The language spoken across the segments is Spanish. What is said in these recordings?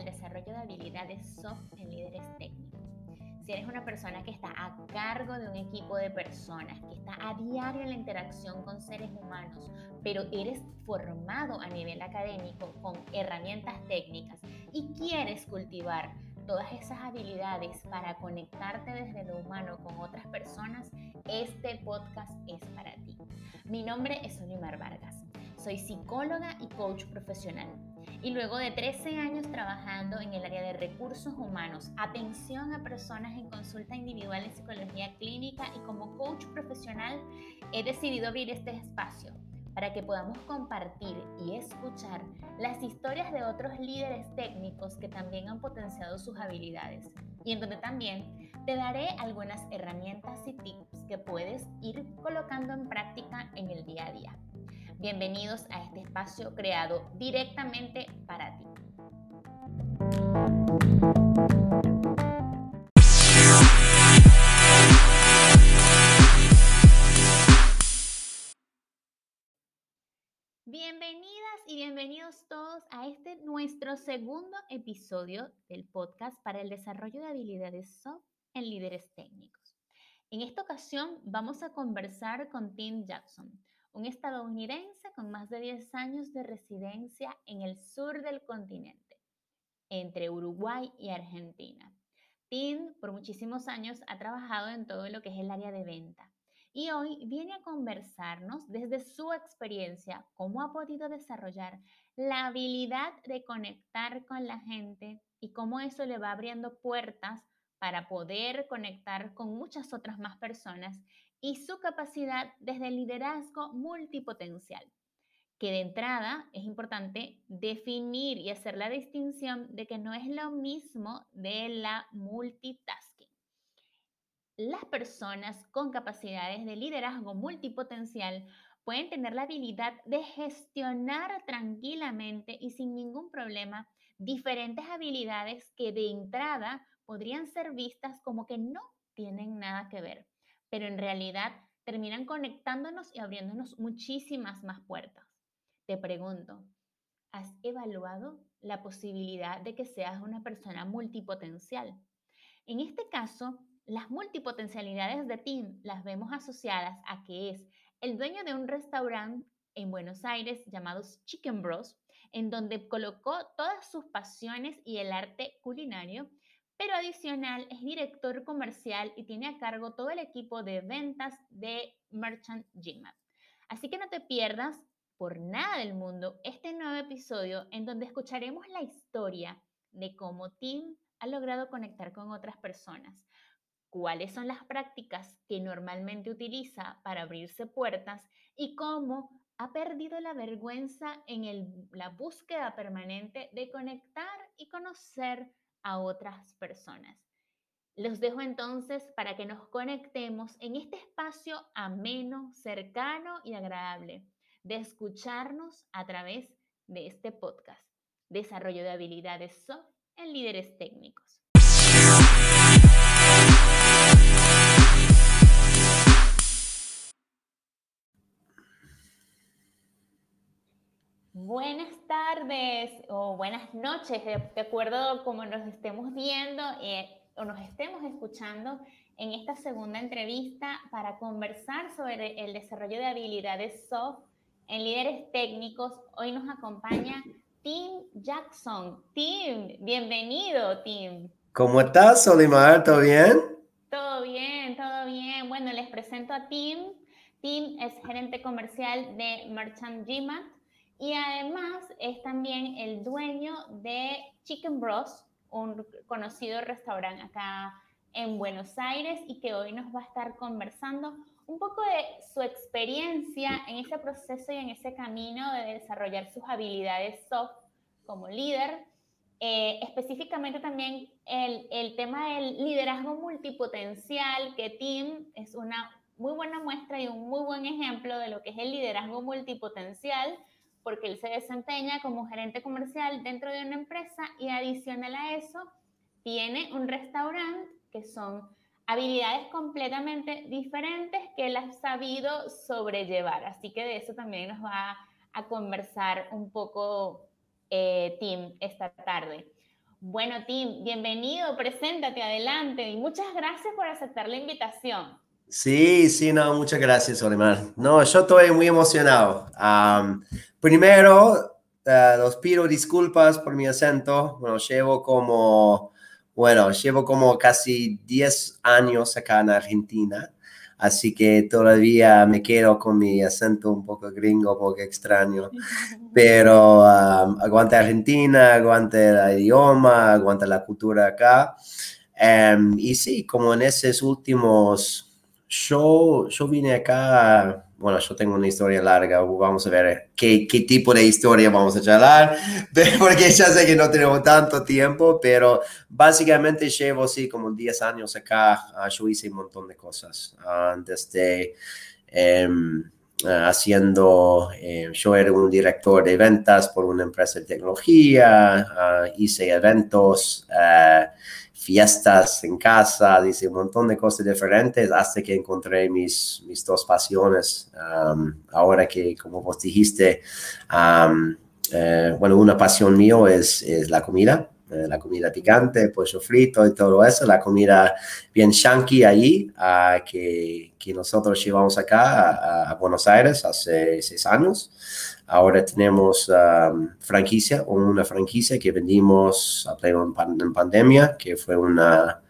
el desarrollo de habilidades soft en líderes técnicos. Si eres una persona que está a cargo de un equipo de personas, que está a diario en la interacción con seres humanos, pero eres formado a nivel académico con herramientas técnicas y quieres cultivar todas esas habilidades para conectarte desde lo humano con otras personas, este podcast es para ti. Mi nombre es Olimar Vargas. Soy psicóloga y coach profesional. Y luego de 13 años trabajando en el área de recursos humanos, atención a personas en consulta individual en psicología clínica y como coach profesional, he decidido abrir este espacio para que podamos compartir y escuchar las historias de otros líderes técnicos que también han potenciado sus habilidades y en donde también te daré algunas herramientas y tips que puedes ir colocando en práctica en el día a día. Bienvenidos a este espacio creado directamente para ti. Bienvenidas y bienvenidos todos a este nuestro segundo episodio del podcast para el desarrollo de habilidades soft en líderes técnicos. En esta ocasión vamos a conversar con Tim Jackson, un estadounidense con más de 10 años de residencia en el sur del continente, entre Uruguay y Argentina. Tim por muchísimos años ha trabajado en todo lo que es el área de venta y hoy viene a conversarnos desde su experiencia cómo ha podido desarrollar la habilidad de conectar con la gente y cómo eso le va abriendo puertas para poder conectar con muchas otras más personas y su capacidad desde el liderazgo multipotencial, que de entrada es importante definir y hacer la distinción de que no es lo mismo de la multitasking. Las personas con capacidades de liderazgo multipotencial pueden tener la habilidad de gestionar tranquilamente y sin ningún problema diferentes habilidades que de entrada podrían ser vistas como que no tienen nada que ver, pero en realidad terminan conectándonos y abriéndonos muchísimas más puertas. Te pregunto, ¿has evaluado la posibilidad de que seas una persona multipotencial? En este caso, las multipotencialidades de Tim las vemos asociadas a que es el dueño de un restaurante en Buenos Aires llamado Chicken Bros, en donde colocó todas sus pasiones y el arte culinario, pero adicional es director comercial y tiene a cargo todo el equipo de ventas de Merchant GMAT. Así que no te pierdas por nada del mundo este nuevo episodio en donde escucharemos la historia de cómo Tim ha logrado conectar con otras personas, cuáles son las prácticas que normalmente utiliza para abrirse puertas y cómo ha perdido la vergüenza en la búsqueda permanente de conectar y conocer a otras personas. Los dejo entonces para que nos conectemos en este espacio ameno, cercano y agradable de escucharnos a través de este podcast, Desarrollo de habilidades soft en líderes técnicos. Buenas tardes o buenas noches, de, acuerdo como nos estemos viendo eh, o nos estemos escuchando en esta segunda entrevista para conversar sobre el desarrollo de habilidades soft en líderes técnicos. Hoy nos acompaña Tim Jackson. Tim, bienvenido, Tim. ¿Cómo estás, Olimar? ¿Todo bien? Todo bien, todo bien. Bueno, les presento a Tim. Tim es gerente comercial de Merchant GMAT y además es también el dueño de Chicken Bros, un conocido restaurante acá en Buenos Aires y que hoy nos va a estar conversando un poco de su experiencia en ese proceso y en ese camino de desarrollar sus habilidades soft como líder. Eh, específicamente también el, el tema del liderazgo multipotencial, que Tim es una muy buena muestra y un muy buen ejemplo de lo que es el liderazgo multipotencial porque él se desempeña como gerente comercial dentro de una empresa y adicional a eso tiene un restaurante que son habilidades completamente diferentes que él ha sabido sobrellevar. Así que de eso también nos va a conversar un poco eh, Tim esta tarde. Bueno, Tim, bienvenido, preséntate, adelante y muchas gracias por aceptar la invitación. Sí, sí, no, muchas gracias, Olimar. No, yo estoy muy emocionado. primero, uh, pido disculpas por mi acento. Bueno, llevo como, bueno, llevo como casi 10 años acá en Argentina. Así que todavía me quedo con mi acento un poco gringo, un poco extraño. Pero aguante Argentina, aguante el idioma, aguante la cultura acá. Em, y sí, como en esos últimos yo, yo vine acá, bueno, yo tengo una historia larga, vamos a ver qué, qué tipo de historia vamos a charlar, porque ya sé que no tenemos tanto tiempo, pero básicamente llevo, sí, como 10 años acá, ah, yo hice un montón de cosas, uh, desde... Em, ah, haciendo, eh, yo era un director de ventas por una empresa de tecnología, hice eventos, fiestas en casa, dice un montón de cosas diferentes hasta que encontré mis, mis dos pasiones. ahora que, como vos dijiste, eh, bueno, una pasión mío es, es la comida, eh, la comida picante, pollo frito y todo eso, la comida bien shanky ahí, que, que, nosotros llevamos acá a Buenos Aires hace seis años. Ahora tenemos um, franquicia, una franquicia que vendimos a pleno en pandemia, que fue una,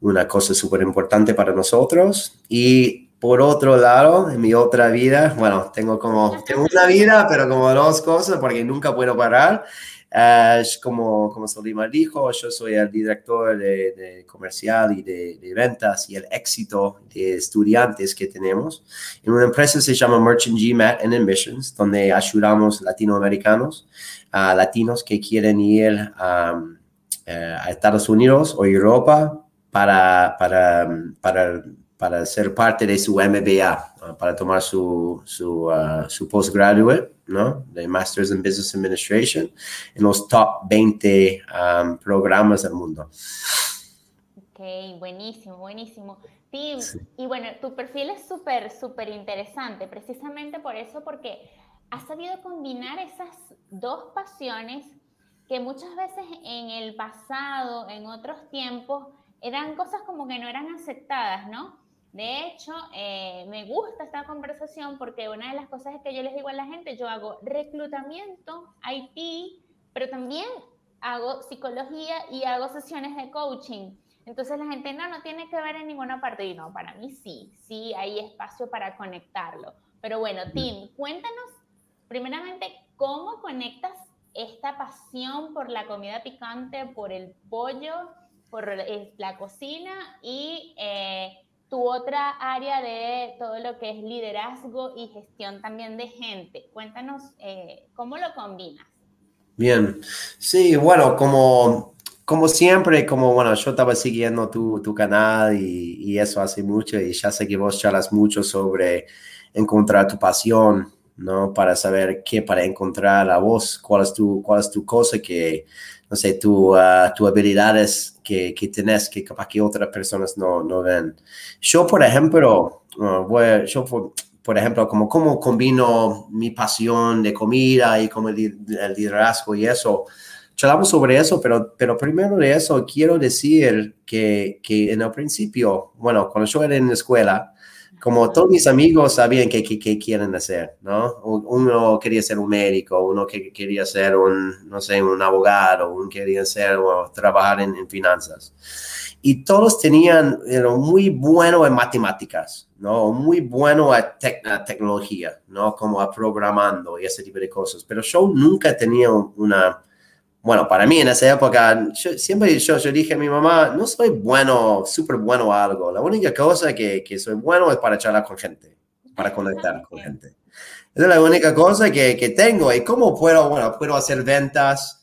una cosa súper importante para nosotros. Y por otro lado, en mi otra vida, bueno, tengo como, tengo una vida, pero como dos cosas, porque nunca puedo parar. Uh, como, como Solimar dijo, yo soy el director de, comercial y de, ventas y el éxito de estudiantes que tenemos. En una empresa se llama Merchant GMAT and Admissions, donde ayudamos latinoamericanos, a latinos que quieren ir a, eh, a Estados Unidos o Europa para, para, para para ser parte de su MBA, para tomar su, su, uh, su postgraduate, ¿no? De Masters in Business Administration, en los top 20 um, programas del mundo. Ok, buenísimo, buenísimo. Tim, y bueno, tu perfil es súper, súper interesante, precisamente por eso, porque has sabido combinar esas dos pasiones que muchas veces en el pasado, en otros tiempos, eran cosas como que no eran aceptadas, ¿no? De hecho, eh, me gusta esta conversación porque una de las cosas es que yo les digo a la gente, yo hago reclutamiento, IT, pero también hago psicología y hago sesiones de coaching. Entonces la gente no, no tiene que ver en ninguna parte. Y no, para mí sí, sí hay espacio para conectarlo. Pero bueno, Tim, cuéntanos primeramente cómo conectas esta pasión por la comida picante, por el pollo, por la cocina y... Eh, tu otra área de todo lo que es liderazgo y gestión también de gente. Cuéntanos eh, cómo lo combinas. Bien, sí, bueno, como, como siempre, como bueno, yo estaba siguiendo tu, tu canal y, y, eso hace mucho y ya sé que vos charlas mucho sobre encontrar tu pasión, ¿no? Para saber qué, para encontrar a vos, cuál es tu, cuál es cosa que, no sé, tu, uh, habilidades que, que tenés que capaz que otras personas no, no ven. Yo, por ejemplo, uh, voy, yo, por, por, ejemplo, como cómo combino mi pasión de comida y como el, el liderazgo y eso, charlamos sobre eso, pero, pero primero de eso quiero decir que, que en el principio, bueno, cuando yo era en la escuela, como todos mis amigos sabían qué, qué, quieren hacer, ¿no? Uno quería ser un médico, uno que quería ser un, no sé, un abogado, uno quería ser o trabajar en, finanzas. Y todos tenían, eran muy buenos en matemáticas, ¿no? Muy bueno a, tecnología, ¿no? Como a programando y ese tipo de cosas. Pero yo nunca tenía una bueno, para mí en esa época, siempre yo, yo, dije a mi mamá, no soy bueno, súper bueno a algo. La única cosa que, que, soy bueno es para charlar con gente, para conectar con gente. Esa es la única cosa que, que tengo. ¿Y cómo puedo? Bueno, puedo hacer ventas,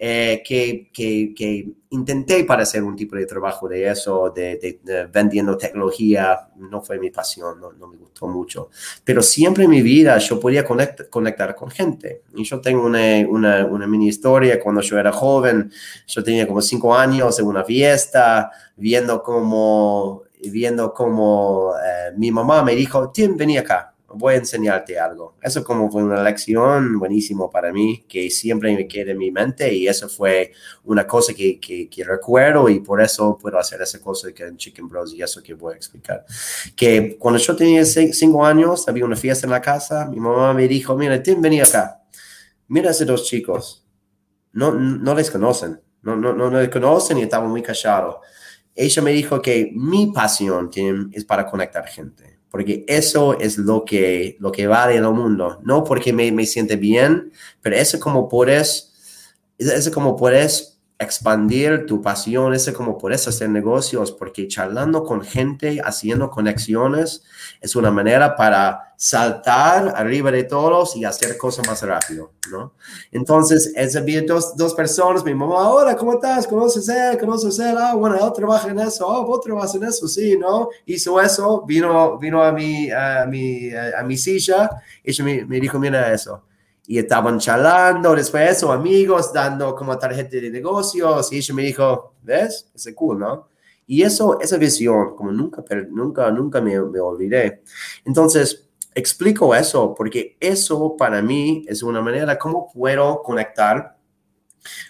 eh, que, que, que, intenté para hacer un tipo de trabajo de eso, de, vendiendo tecnología, no fue mi pasión, no, no, me gustó mucho, pero siempre en mi vida yo podía conectar con gente. Y yo tengo una, una, una, mini historia, cuando yo era joven, yo tenía como cinco años en una fiesta, viendo cómo, viendo cómo eh, mi mamá me dijo, Tim, vení acá voy a enseñarte algo. Eso como fue una lección buenísimo para mí, que siempre me queda en mi mente y eso fue una cosa que, que, recuerdo y por eso puedo hacer esa cosa que en Chicken Bros y eso que voy a explicar. Que cuando yo tenía cinco años, había una fiesta en la casa, mi mamá me dijo, mira, Tim, vení acá. Mira a esos dos chicos. No, no les conocen, no, no, no les conocen y estaban muy callados. Ella me dijo que mi pasión, Tim, es para conectar gente porque eso es lo que, lo que vale el mundo, no porque me, me siente bien, pero eso como puedes, eso como puedes expandir tu pasión, ese como puedes hacer negocios, porque charlando con gente, haciendo conexiones, es una manera para saltar arriba de todos y hacer cosas más rápido, ¿no? Entonces, es bien dos, dos personas, mi mamá, hola, ¿cómo estás? ¿Conoces él? ¿Conoces él? Ah, bueno, él trabaja en eso, oh, vos trabajas en eso, sí, ¿no? Hizo eso, vino, vino a mi, a mi, a mi silla, y me, me dijo, mira eso y estaban charlando después eso, amigos, dando como tarjeta de negocios, y ella me dijo, ¿ves? Es cool, ¿no? Y eso, esa visión, como nunca, nunca, nunca me, me olvidé. Entonces, explico eso porque eso para mí es una manera como puedo conectar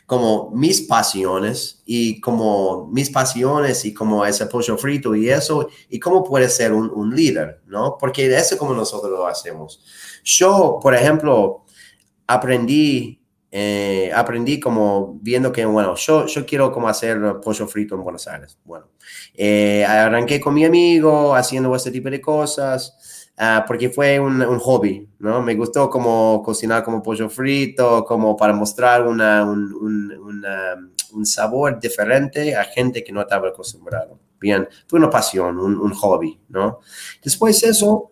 como mis pasiones y como mis pasiones y como ese pollo frito y eso y cómo puede ser un, un líder, ¿no? Porque eso como nosotros lo hacemos. Yo, por ejemplo, aprendí, eh, aprendí como viendo que, bueno, yo, yo quiero como hacer pollo frito en Buenos Aires. Bueno, eh, arranqué con mi amigo haciendo este tipo de cosas. Uh, porque fue un, hobby, ¿no? Me gustó como cocinar como pollo frito, como para mostrar una, un, un, sabor diferente a gente que no estaba acostumbrado. Bien, fue una pasión, un, hobby, ¿no? Después de eso,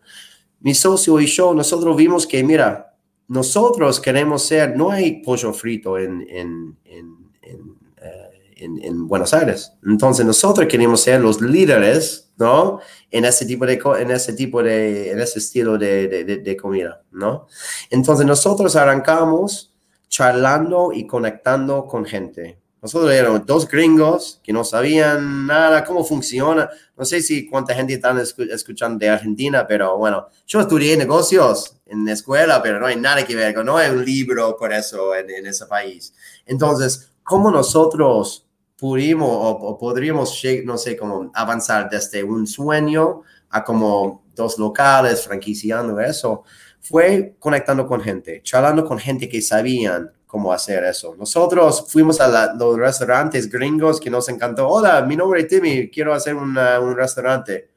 mi socio y yo, nosotros vimos que, mira, nosotros queremos ser, no hay pollo frito en, en, en, en, eh, Buenos Aires. Entonces nosotros queremos ser los líderes, ¿no? En ese tipo de, en ese tipo de, en ese estilo de, de, de comida, ¿no? Entonces nosotros arrancamos charlando y conectando con gente. Nosotros éramos dos gringos que no sabían nada cómo funciona. No sé si cuánta gente están escuchando de Argentina, pero bueno, yo estudié negocios en la escuela, pero no hay nada que ver, no hay un libro por eso en, ese país. Entonces, ¿cómo nosotros pudimos o, podríamos, no sé, cómo avanzar desde un sueño a como dos locales, franquiciando eso? Fue conectando con gente, charlando con gente que sabían cómo hacer eso. Nosotros fuimos a los restaurantes gringos que nos encantó. Hola, mi nombre es Timmy, quiero hacer un restaurante.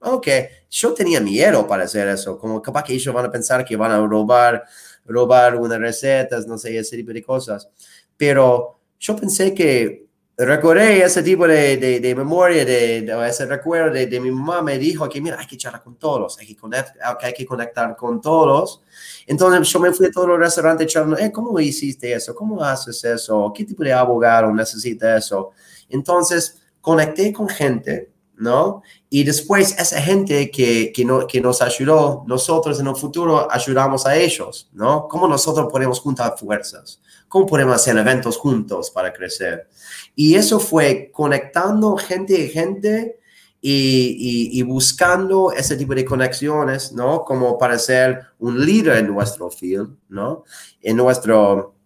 Ok, yo tenía miedo para hacer eso, como capaz que ellos van a pensar que van a robar, robar unas recetas, no sé, ese tipo de cosas. Pero yo pensé que recordé ese tipo de, de, memoria, de, ese recuerdo de, mi mamá me dijo que, mira, hay que charlar con todos, hay que, conectar, hay que conectar con todos. Entonces yo me fui a todos los restaurantes charlando, eh, ¿cómo hiciste eso? ¿Cómo haces eso? ¿Qué tipo de abogado necesita eso? Entonces conecté con gente, ¿no? Y después esa gente que, que, no, que nos ayudó, nosotros en el futuro ayudamos a ellos, ¿no? ¿Cómo nosotros podemos juntar fuerzas? ¿Cómo podemos hacer eventos juntos para crecer? Y eso fue conectando gente y gente y, y, buscando ese tipo de conexiones, ¿no? Como para ser un líder en nuestro field, ¿no? En nuestro,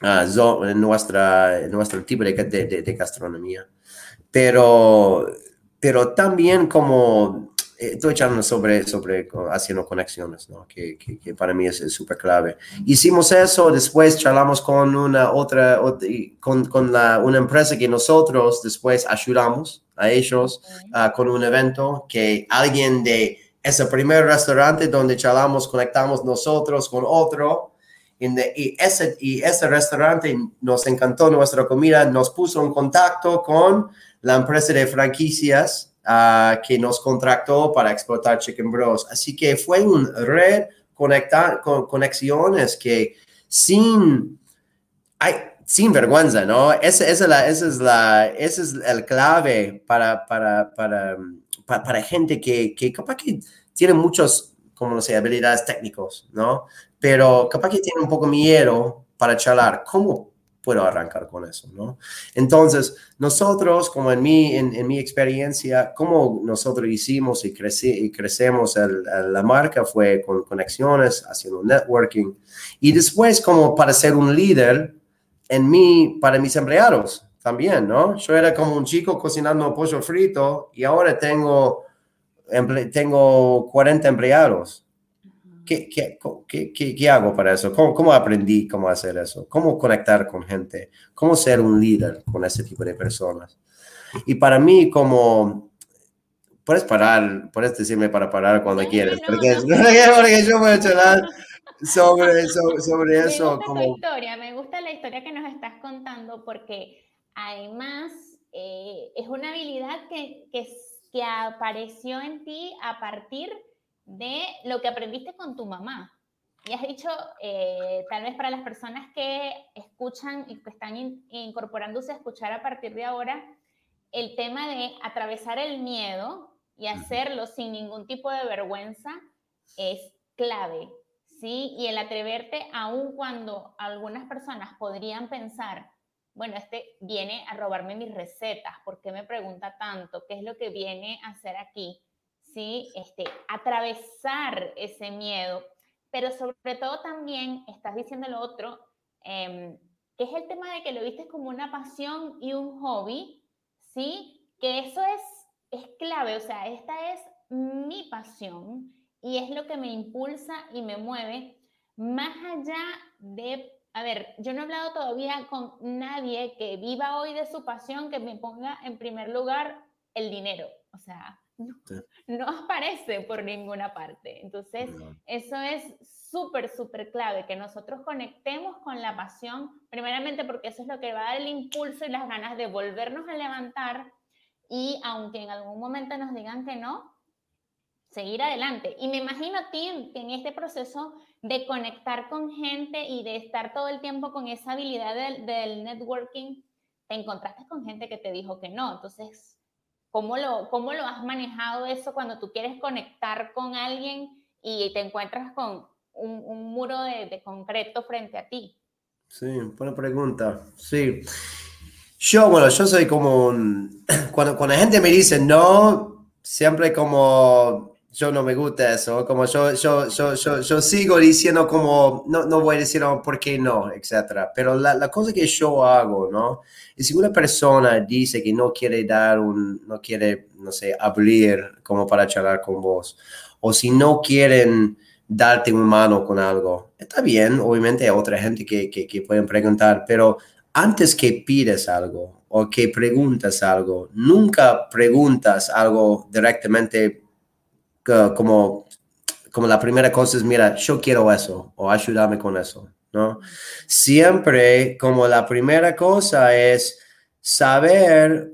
uh, en nuestra, en nuestro tipo de, de, de gastronomía. Pero, pero también como estoy echando sobre, sobre haciendo conexiones, ¿no? que, que, para mí es súper clave. Hicimos eso, después charlamos con una otra, con, con la, una empresa que nosotros después ayudamos a ellos uh, con un evento que alguien de ese primer restaurante donde charlamos, conectamos nosotros con otro. y, ese, y ese restaurante nos encantó nuestra comida, nos puso en contacto con la empresa de franquicias que nos contrató para explotar Chicken Bros. Así que fue un red conectar con conexiones que sin, hay, sin vergüenza, ¿no? Esa, esa, la, esa, es la, ese es el clave para, para, para, para, gente que, que capaz que tiene muchos, como no sé, habilidades técnicos, ¿no? Pero capaz que tiene un poco miedo para charlar. ¿Cómo puedo arrancar con eso, ¿no? Entonces, nosotros, como en mi, en, mi experiencia, como nosotros hicimos y, y crecemos la marca fue con conexiones, haciendo networking, y después como para ser un líder en mí, para mis empleados también, ¿no? Yo era como un chico cocinando pollo frito y ahora tengo, tengo 40 empleados ¿Qué, qué, qué, qué, hago para eso? ¿Cómo, ¿Cómo, aprendí cómo hacer eso? ¿Cómo conectar con gente? ¿Cómo ser un líder con ese tipo de personas? Y para mí, como... Puedes parar, puedes decirme para parar cuando quieres, porque, porque, yo voy a hablar sobre, sobre, sobre eso. Me gusta como... historia, me gusta la historia que nos estás contando porque además eh, es una habilidad que, que, que apareció en ti a partir de lo que aprendiste con tu mamá. Y has dicho, eh, tal vez para las personas que escuchan y que están incorporándose a escuchar a partir de ahora, el tema de atravesar el miedo y hacerlo sin ningún tipo de vergüenza es clave, ¿sí? Y el atreverte, aun cuando algunas personas podrían pensar, bueno, este viene a robarme mis recetas, ¿por qué me pregunta tanto? ¿Qué es lo que viene a hacer aquí? ¿Sí? Este, atravesar ese miedo, pero sobre todo también estás diciendo lo otro, em, que es el tema de que lo viste como una pasión y un hobby, ¿sí? Que eso es, es clave, o sea, esta es mi pasión y es lo que me impulsa y me mueve, más allá de, a ver, yo no he hablado todavía con nadie que viva hoy de su pasión que me ponga en primer lugar el dinero, o sea, no, aparece por ninguna parte. Entonces, eso es súper, súper clave, que nosotros conectemos con la pasión, primeramente porque eso es lo que va a dar el impulso y las ganas de volvernos a levantar y aunque en algún momento nos digan que no, seguir adelante. Y me imagino a ti que en este proceso de conectar con gente y de estar todo el tiempo con esa habilidad del, del networking, te encontraste con gente que te dijo que no. Entonces, ¿Cómo lo, ¿Cómo lo has manejado eso cuando tú quieres conectar con alguien y te encuentras con un, un muro de, de, concreto frente a ti? Sí, buena pregunta. Sí. Yo, bueno, yo soy como un... Cuando, cuando la gente me dice no, siempre como yo no me gusta eso, como yo, yo, yo, yo, yo sigo diciendo como, no, no voy a decir oh, por qué no, etcétera. Pero la, la, cosa que yo hago, ¿no? Es si una persona dice que no quiere dar un, no quiere, no sé, abrir como para charlar con vos, o si no quieren darte una mano con algo, está bien, obviamente hay otra gente que, que, que pueden preguntar, pero antes que pides algo o que preguntas algo, nunca preguntas algo directamente como, como la primera cosa es, mira, yo quiero eso o ayúdame con eso, ¿no? Siempre como la primera cosa es saber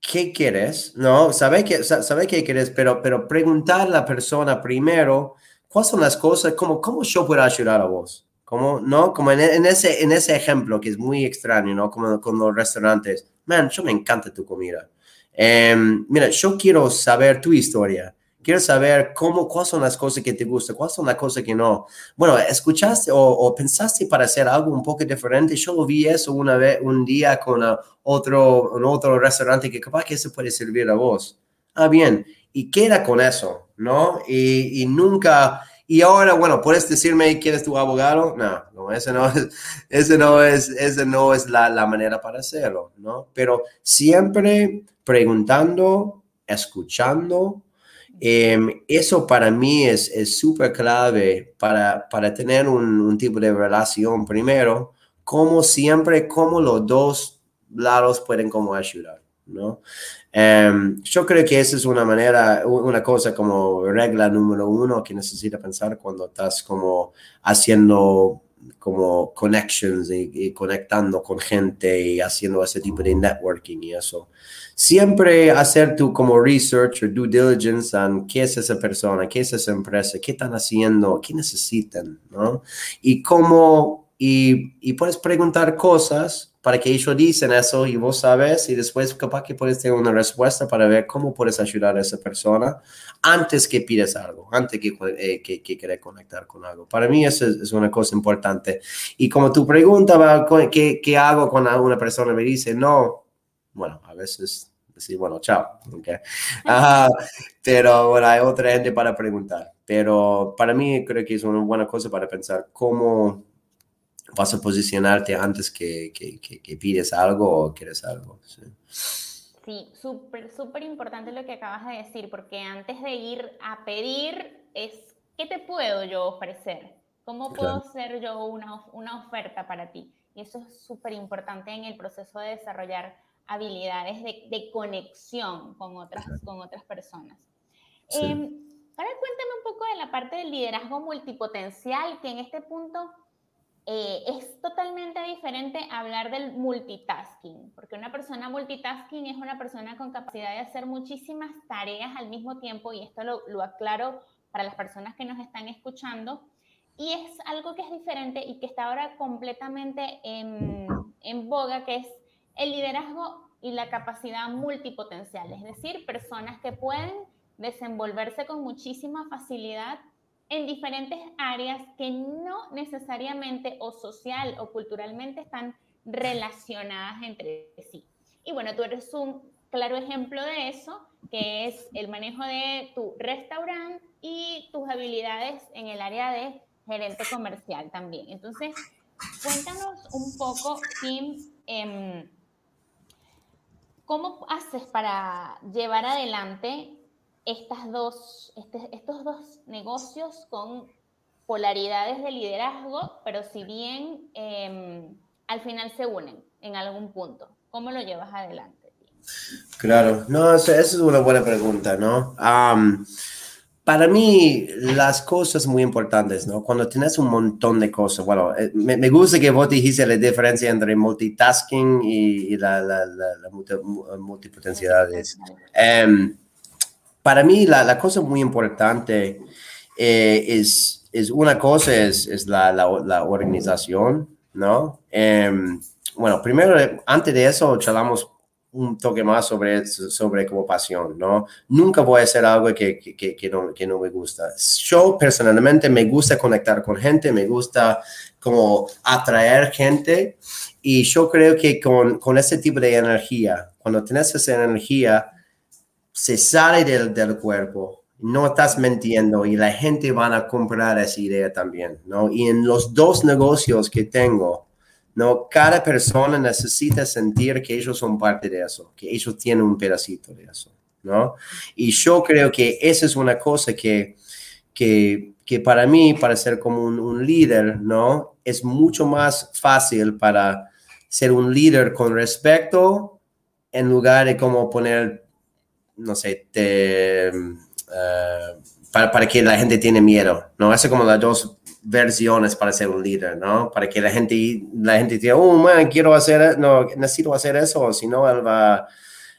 qué quieres, ¿no? Saber, que, saber qué quieres, pero, pero preguntar a la persona primero cuáles son las cosas, como, cómo yo puedo ayudar a vos. Como, ¿no? Como en, en, ese, en ese ejemplo que es muy extraño, ¿no? Como con los restaurantes. Man, yo me encanta tu comida. Em, mira, yo quiero saber tu historia. Quiero saber cómo, cuáles son las cosas que te gustan, cuáles son las cosas que no. Bueno, escuchaste o, pensaste para hacer algo un poco diferente. Yo vi eso una vez, un día con uh, otro, un otro restaurante que capaz que se puede servir a vos. Ah, bien. Y queda con eso, ¿no? Y, y nunca, y ahora, bueno, puedes decirme quién es tu abogado. No, no, ese no es, ese no es, ese no es la, la manera para hacerlo, ¿no? Pero siempre preguntando, escuchando Em, eso para mí es súper clave para, para tener un, un, tipo de relación. Primero, como siempre, como los dos lados pueden como ayudar, ¿no? Em, yo creo que esa es una manera, una cosa como regla número uno que necesita pensar cuando estás como haciendo como connections y, conectando con gente y haciendo ese tipo de networking y eso. Siempre hacer tu como research o due diligence en qué es esa persona, qué es esa empresa, qué están haciendo, qué necesitan, ¿no? Y cómo, y, y puedes preguntar cosas para que ellos dicen eso y vos sabes y después capaz que puedes tener una respuesta para ver cómo puedes ayudar a esa persona antes que pides algo, antes que, eh, que, que conectar con algo. Para mí eso es, una cosa importante. Y como tu pregunta, ¿qué, ¿qué hago cuando una persona me dice no? Bueno, a veces decir, bueno, chao. Okay. pero bueno, hay otra gente para preguntar. Pero para mí creo que es una buena cosa para pensar cómo vas a posicionarte antes que, que, que, pides algo o quieres algo. Sí, súper, súper importante lo que acabas de decir, porque antes de ir a pedir es, ¿qué te puedo yo ofrecer? ¿Cómo puedo ser yo una, una oferta para ti? Y eso es súper importante en el proceso de desarrollar habilidades de, de conexión con otras, con otras personas. Em, ahora cuéntame un poco de la parte del liderazgo multipotencial, que en este punto eh, es totalmente diferente hablar del multitasking, porque una persona multitasking es una persona con capacidad de hacer muchísimas tareas al mismo tiempo, y esto lo, lo aclaro para las personas que nos están escuchando, y es algo que es diferente y que está ahora completamente en, en boga, que es el liderazgo y la capacidad multipotencial, es decir, personas que pueden desenvolverse con muchísima facilidad en diferentes áreas que no necesariamente o social o culturalmente están relacionadas entre sí. Y bueno, tú eres un claro ejemplo de eso, que es el manejo de tu restaurante y tus habilidades en el área de gerente comercial también. Entonces, cuéntanos un poco, Kim, eh, ¿cómo haces para llevar adelante estas dos, este, estos dos negocios con polaridades de liderazgo, pero si bien em, al final se unen en algún punto? ¿Cómo lo llevas adelante? Claro, no, esa es una buena pregunta, ¿no? para mí, las cosas muy importantes, ¿no? Cuando tienes un montón de cosas, bueno, eh, me, me gusta que vos dijiste la diferencia entre multitasking y, la, la, la, multipotencialidades. Em, para mí, la, cosa muy importante eh, es, es una cosa, es, es la, organización, ¿no? Em, bueno, primero, antes de eso, charlamos un toque más sobre, sobre como pasión, ¿no? Nunca voy a hacer algo que, que, que, no, que no me gusta. Yo personalmente me gusta conectar con gente, me gusta como atraer gente y yo creo que con, con ese tipo de energía, cuando tienes esa energía, se sale del, del cuerpo, no estás mintiendo y la gente van a comprar esa idea también, ¿no? Y en los dos negocios que tengo, ¿no? Cada persona necesita sentir que ellos son parte de eso, que ellos tienen un pedacito de eso, ¿no? Y yo creo que esa es una cosa que, que, que para mí, para ser como un, líder, ¿no? Es mucho más fácil para ser un líder con respeto en lugar de como poner, no sé, uh, para, para, que la gente tiene miedo, ¿no? Hace como las dos versiones para ser un líder, ¿no? Para que la gente, la gente diga, oh, man, quiero hacer, no, necesito hacer eso, si no, él va,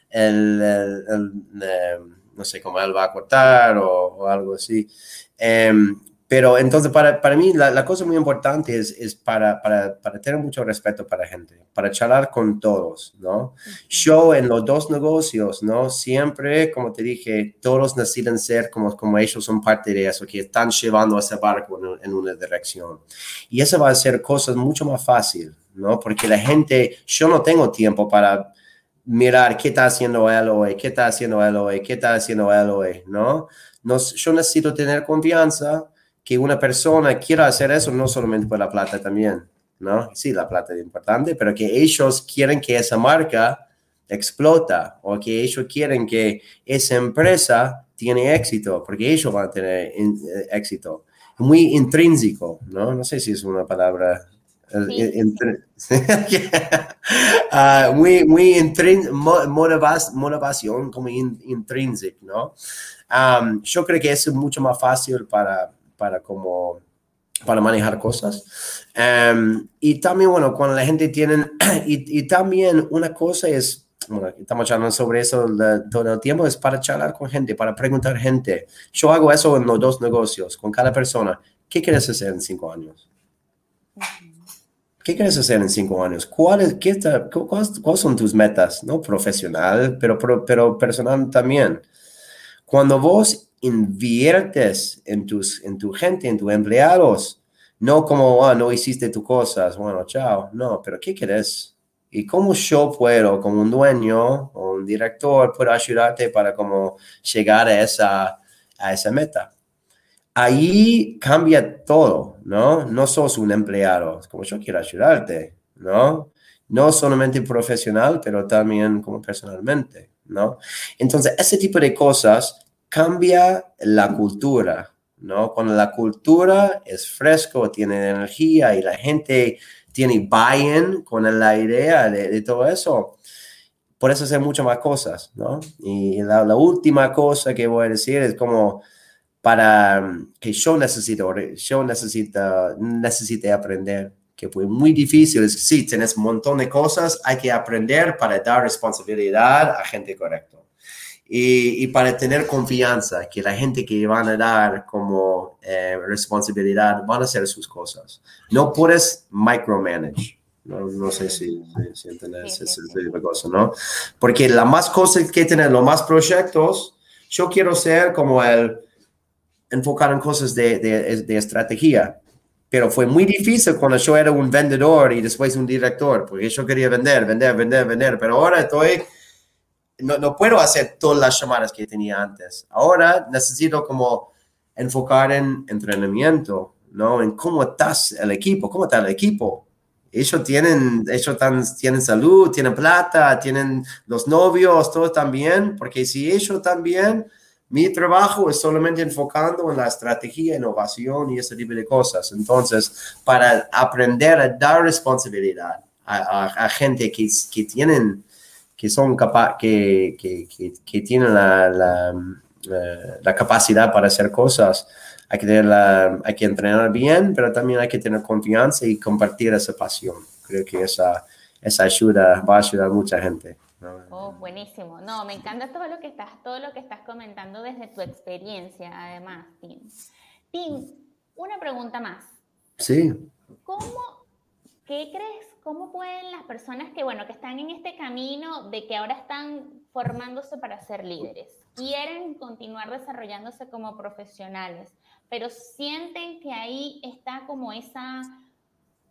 él, eh, no sé cómo él va a cortar o, algo así. Em, pero entonces, para, para mí, la, la, cosa muy importante es, es para, para, para, tener mucho respeto para la gente, para charlar con todos, ¿no? Yo en los dos negocios, ¿no? Siempre, como te dije, todos necesitan ser como, como ellos son parte de eso, que están llevando ese barco en, en una dirección. Y eso va a ser cosas mucho más fácil, ¿no? Porque la gente, yo no tengo tiempo para mirar qué está haciendo él hoy, qué está haciendo él hoy, qué está haciendo él hoy, ¿no? Nos, yo necesito tener confianza que una persona quiera hacer eso no solamente por la plata también, ¿no? Sí, la plata es importante, pero que ellos quieren que esa marca explota o que ellos quieren que esa empresa tiene éxito, porque ellos van a tener eh, éxito. Muy intrínseco, ¿no? No sé si es una palabra eh, Sí. uh, muy, muy motivación como intrínseco, ¿no? Um, yo creo que es mucho más fácil para, para como para manejar cosas. Em, y también, bueno, cuando la gente tiene, y, también una cosa es, bueno, estamos hablando sobre eso todo el tiempo, es para charlar con gente, para preguntar gente. Yo hago eso en los dos negocios, con cada persona. ¿Qué quieres hacer en cinco años? ¿Qué quieres hacer en cinco años? ¿Cuáles, cuáles, son tus metas? No profesional, pero, pero personal también. Cuando vos inviertes en, tus, en tu gente, en tus empleados, no como, ah, no hiciste tus cosas, bueno, chao. No, pero ¿qué quieres? Y cómo yo puedo, como un dueño o un director, puedo ayudarte para como llegar a esa, a esa meta. Ahí cambia todo, ¿no? No sos un empleado, como yo quiero ayudarte, ¿no? No solamente profesional, pero también como personalmente, ¿no? Entonces, ese tipo de cosas cambia la cultura, ¿no? Cuando la cultura es fresco, tiene energía y la gente tiene buy-in con la idea de, todo eso, por eso hacer muchas más cosas, ¿no? Y la, última cosa que voy a decir es como para que yo necesito, yo necesito, necesite aprender, que fue muy difícil, es sí, tienes un montón de cosas, hay que aprender para dar responsabilidad a gente correcta y, para tener confianza que la gente que van a dar como eh, responsabilidad van a hacer sus cosas. No puedes micromanage. No, no sé si, si, entiendes esa cosa, ¿no? Porque la más cosas que tener, los más proyectos, yo quiero ser como el enfocar en cosas de, de, de estrategia. Pero fue muy difícil cuando yo era un vendedor y después un director, porque yo quería vender, vender, vender, vender. Pero ahora estoy no, no, puedo hacer todas las llamadas que tenía antes. Ahora necesito como enfocar en entrenamiento, ¿no? En cómo estás el equipo, cómo está el equipo. Ellos tienen, ellos tienen salud, tienen plata, tienen los novios, todo también, porque si ellos también, mi trabajo es solamente enfocando en la estrategia, innovación y ese tipo de cosas. Entonces, para aprender a dar responsabilidad a, a, gente que, que tienen que son capaz, que, que, que, tienen la, la, eh, la, capacidad para hacer cosas. Hay que, tener la, hay que entrenar bien, pero también hay que tener confianza y compartir esa pasión. Creo que esa, esa ayuda va a ayudar a mucha gente. Oh, buenísimo. No, me encanta todo lo que estás, todo lo que estás comentando desde tu experiencia, además, Tim. Tim, una pregunta más. Sí. ¿Cómo, qué crees ¿cómo pueden las personas que, bueno, que están en este camino de que ahora están formándose para ser líderes, quieren continuar desarrollándose como profesionales, pero sienten que ahí está como esa,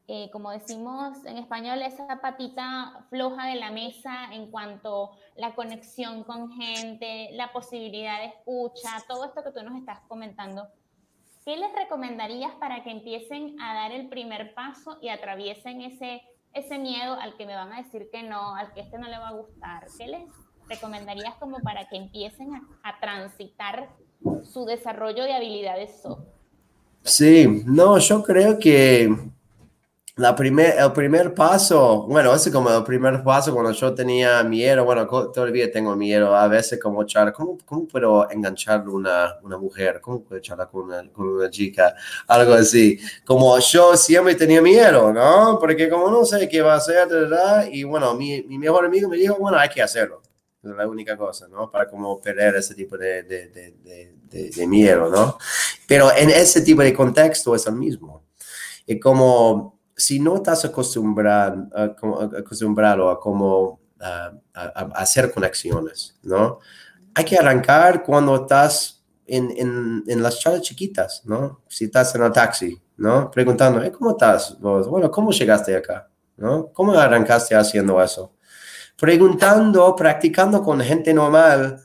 eh, como decimos en español, esa patita floja de la mesa en cuanto la conexión con gente, la posibilidad de escucha, todo esto que tú nos estás comentando? ¿Qué les recomendarías para que empiecen a dar el primer paso y atraviesen ese ese miedo al que me van a decir que no, al que este no le va a gustar? ¿Qué les recomendarías como para que empiecen a, transitar su desarrollo de habilidades soft? Sí, no, yo creo que la primer, el primer paso, bueno, ese como el primer paso cuando yo tenía miedo, bueno, todavía tengo miedo, a veces como charlar, ¿cómo, cómo puedo enganchar una, una mujer? ¿Cómo puedo charlar con una, con una chica? Algo así. Como yo siempre tenía miedo, ¿no? Porque como no sé qué va a hacer, ¿verdad? Y bueno, mi, mi mejor amigo me dijo, bueno, hay que hacerlo. Es la única cosa, ¿no? Para como perder ese tipo de, de, de, de, miedo, ¿no? Pero en ese tipo de contexto es el mismo. Y como si no estás acostumbrado, acostumbrado a cómo hacer conexiones, ¿no? Hay que arrancar cuando estás en, en, en, las charlas chiquitas, ¿no? Si estás en el taxi, ¿no? Preguntando, ¿cómo estás Bueno, ¿cómo llegaste acá? ¿No? ¿Cómo arrancaste haciendo eso? Preguntando, practicando con gente normal,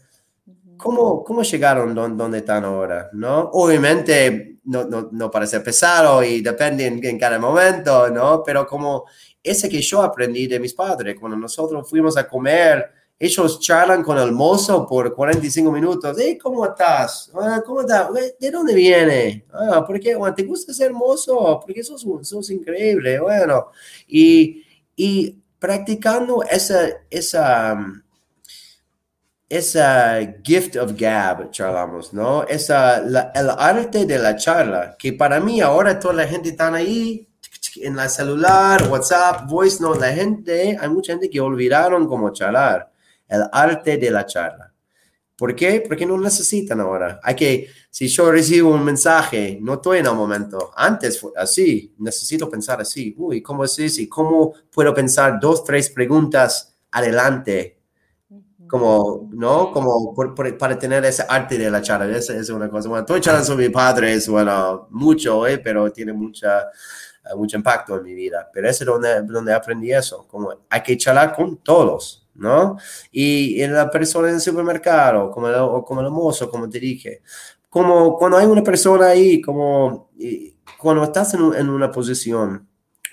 ¿cómo, cómo llegaron donde están ahora? ¿No? Obviamente no, no, no parece pesado y depende en, cada momento, ¿no? Pero como ese que yo aprendí de mis padres, cuando nosotros fuimos a comer, ellos charlan con el mozo por 45 minutos. Hey, ¿Cómo estás? Ah, ¿Cómo estás? ¿De dónde viene? Ah, ¿Por qué? ¿Te gusta ser mozo? Porque sos, sos increíble. Bueno, y, y practicando esa, esa, esa gift of gab, charlamos, ¿no? Esa, el arte de la charla, que para mí ahora toda la gente está ahí en la celular, WhatsApp, voice note, la gente, hay mucha gente que olvidaron cómo charlar, el arte de la charla. ¿Por qué? Porque no necesitan ahora. Hay que, si yo recibo un mensaje, no estoy en el momento. Antes fue así, necesito pensar así. Uy, ¿cómo es eso? ¿Cómo puedo pensar dos, tres preguntas adelante? Como, ¿no? Como para tener ese arte de la charla. Esa es una cosa. Bueno, estoy charlando sobre mi padre, es bueno, mucho, ¿eh? pero tiene mucha, eh, mucho impacto en mi vida. Pero es donde, donde aprendí eso. Como hay que charlar con todos ¿no? Y, en la persona en el supermercado, como el, o como el mozo, como te dije, como cuando hay una persona ahí, como cuando estás en, en, una posición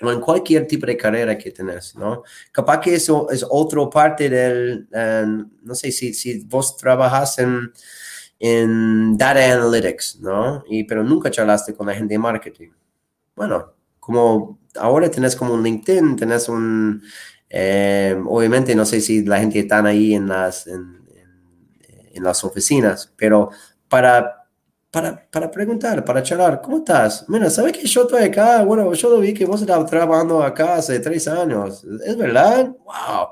en cualquier tipo de carrera que tenés, ¿no? Capaz que eso es otra parte del, no sé, si, si vos trabajas en, en data analytics, ¿no? Y, pero nunca charlaste con la gente de marketing. Bueno, como ahora tenés como un LinkedIn, tenés un, eh, obviamente no sé si la gente está ahí en las, en, las oficinas, pero para, para, para, preguntar, para charlar, ¿cómo estás? Mira, ¿sabes que yo estoy acá? Bueno, yo lo vi que vos estabas trabajando acá hace tres años. ¿Es verdad? ¡Wow!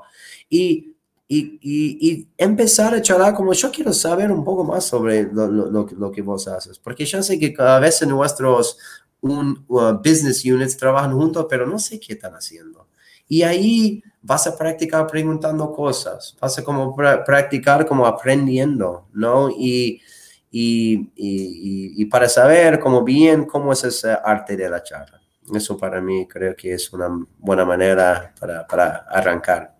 Y, y, y, empezar a charlar como yo quiero saber un poco más sobre lo, lo, lo que vos haces, porque yo sé que a veces nuestros un, uh, business units trabajan juntos, pero no sé qué están haciendo. Y ahí vas a practicar preguntando cosas, vas a como practicar como aprendiendo, ¿no? Y, y, y, y, para saber como bien cómo es ese arte de la charla. Eso para mí creo que es una buena manera para, para arrancar.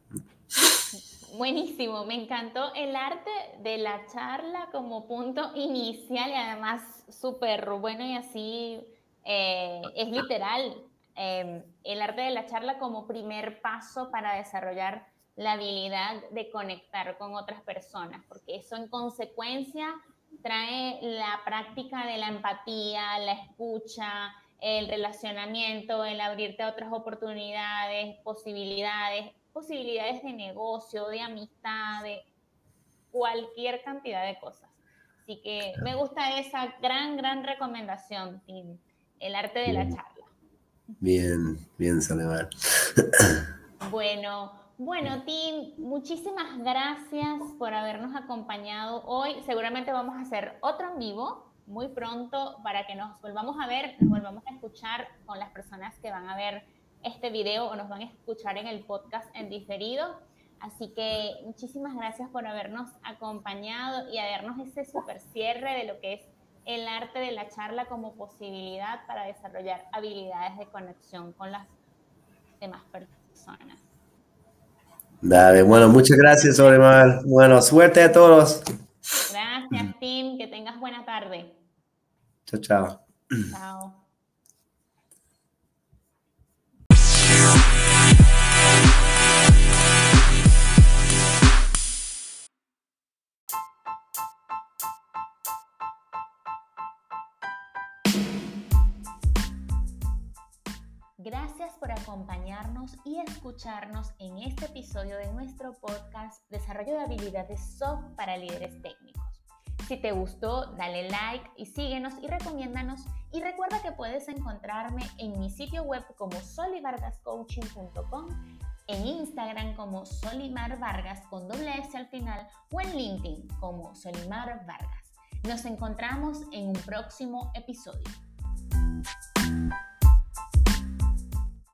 Buenísimo, me encantó el arte de la charla como punto inicial y además súper bueno y así eh, es literal Em, el arte de la charla como primer paso para desarrollar la habilidad de conectar con otras personas, porque eso en consecuencia trae la práctica de la empatía, la escucha, el relacionamiento, el abrirte a otras oportunidades, posibilidades, posibilidades de negocio, de amistad, de cualquier cantidad de cosas. Así que me gusta esa gran, gran recomendación, Tim, el arte de la charla. Bien, bien, Salomar. Bueno, bueno, Tim, muchísimas gracias por habernos acompañado hoy. Seguramente vamos a hacer otro en vivo muy pronto para que nos volvamos a ver, nos volvamos a escuchar con las personas que van a ver este video o nos van a escuchar en el podcast en diferido. Así que muchísimas gracias por habernos acompañado y a darnos ese super cierre de lo que es el arte de la charla como posibilidad para desarrollar habilidades de conexión con las demás personas. Dale, bueno, muchas gracias, Olimar. Bueno, suerte a todos. Gracias, Tim. Que tengas buena tarde. Chao, chao. Chao. Gracias por acompañarnos y escucharnos en este episodio de nuestro podcast Desarrollo de habilidades soft para líderes técnicos. Si te gustó, dale like y síguenos y recomiéndanos. Y recuerda que puedes encontrarme en mi sitio web como solivargascoaching.com, en Instagram como Solimar Vargas con doble S al final o en LinkedIn como Solimar Vargas. Nos encontramos en un próximo episodio.